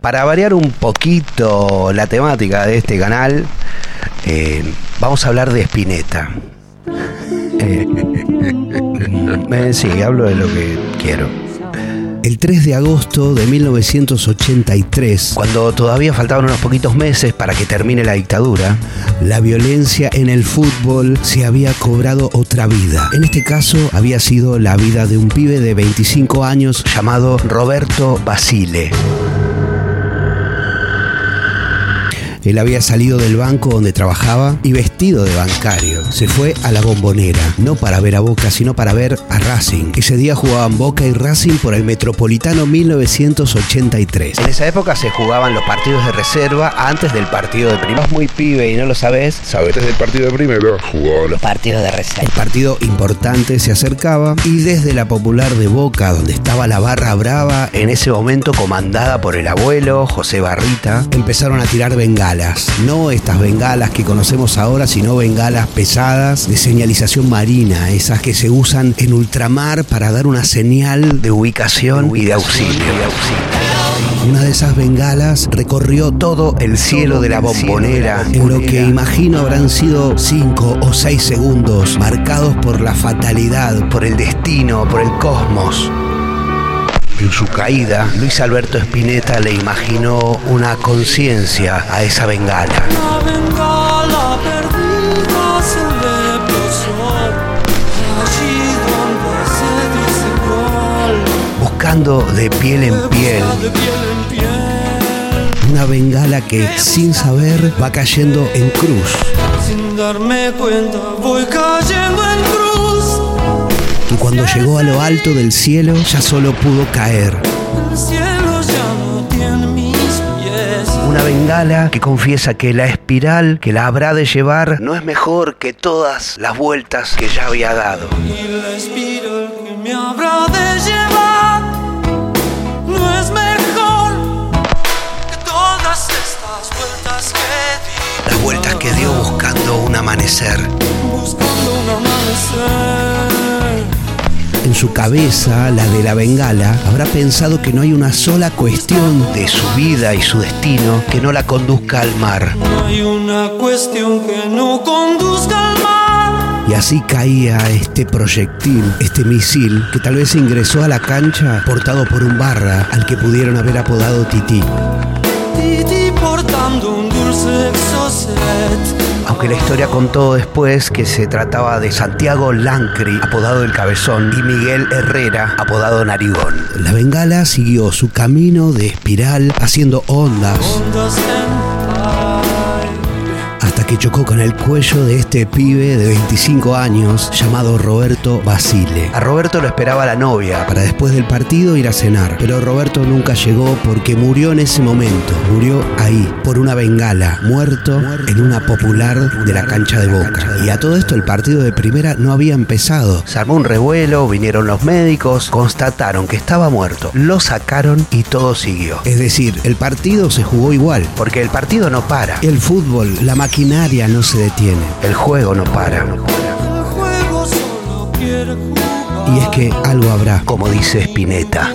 Para variar un poquito la temática de este canal, eh, vamos a hablar de Spinetta. Eh, eh, sí, hablo de lo que quiero. El 3 de agosto de 1983, cuando todavía faltaban unos poquitos meses para que termine la dictadura, la violencia en el fútbol se había cobrado otra vida. En este caso había sido la vida de un pibe de 25 años llamado Roberto Basile. Él había salido del banco donde trabajaba y vestido de bancario. Se fue a la bombonera, no para ver a Boca, sino para ver a Racing. Ese día jugaban Boca y Racing por el Metropolitano 1983. En esa época se jugaban los partidos de reserva antes del partido de primera. muy pibe y no lo sabes. Sabes, desde el partido de primero jugaban los partidos de reserva. El partido importante se acercaba y desde la popular de Boca, donde estaba la barra brava, en ese momento comandada por el abuelo José Barrita, empezaron a tirar bengalas no estas bengalas que conocemos ahora, sino bengalas pesadas de señalización marina, esas que se usan en ultramar para dar una señal de ubicación y de auxilio. Una de esas bengalas recorrió todo el cielo de la bombonera, en lo que imagino habrán sido cinco o seis segundos, marcados por la fatalidad, por el destino, por el cosmos. En su caída, Luis Alberto Spinetta le imaginó una conciencia a esa bengala. Buscando de piel en piel una bengala que sin saber va cayendo en cruz. Sin darme cuenta voy cayendo en cruz cuando llegó a lo alto del cielo ya solo pudo caer. Una bengala que confiesa que la espiral que la habrá de llevar no es mejor que todas las vueltas que ya había dado. Y la espiral que me habrá de llevar no es mejor que todas estas vueltas que di. Las vueltas que dio buscando un amanecer. Su cabeza, la de la bengala, habrá pensado que no hay una sola cuestión de su vida y su destino que no la conduzca al mar. No hay una cuestión que no conduzca al mar. Y así caía este proyectil, este misil, que tal vez ingresó a la cancha portado por un barra al que pudieron haber apodado Titi. Titi portando un dulce exocet aunque la historia contó después que se trataba de Santiago Lancri, apodado El Cabezón, y Miguel Herrera, apodado Narigón. La bengala siguió su camino de espiral haciendo ondas que chocó con el cuello de este pibe de 25 años llamado Roberto Basile. A Roberto lo esperaba la novia para después del partido ir a cenar, pero Roberto nunca llegó porque murió en ese momento, murió ahí, por una bengala, muerto en una popular de la cancha de Boca. Y a todo esto el partido de primera no había empezado. Se un revuelo, vinieron los médicos, constataron que estaba muerto, lo sacaron y todo siguió. Es decir, el partido se jugó igual, porque el partido no para. El fútbol, la maquinaria, no se detiene. El juego no para. Y es que algo habrá, como dice Spinetta.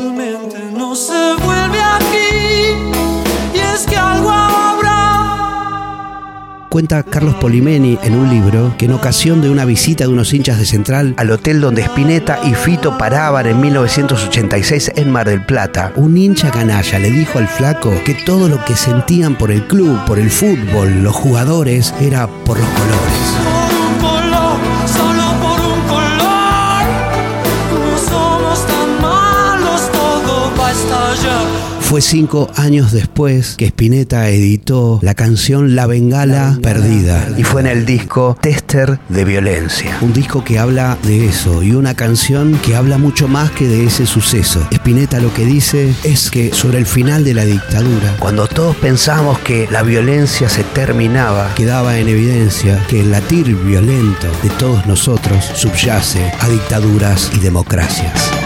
Cuenta Carlos Polimeni en un libro que en ocasión de una visita de unos hinchas de Central al hotel donde Spinetta y Fito paraban en 1986 en Mar del Plata, un hincha canalla le dijo al flaco que todo lo que sentían por el club, por el fútbol, los jugadores, era por los colores. Fue cinco años después que Spinetta editó la canción La Bengala, Perdida y fue en el disco Tester de Violencia. Un disco que habla de eso y una canción que habla mucho más que de ese suceso. Spinetta lo que dice es que sobre el final de la dictadura, cuando todos pensamos que la violencia se terminaba, quedaba en evidencia que el latir violento de todos nosotros subyace a dictaduras y democracias.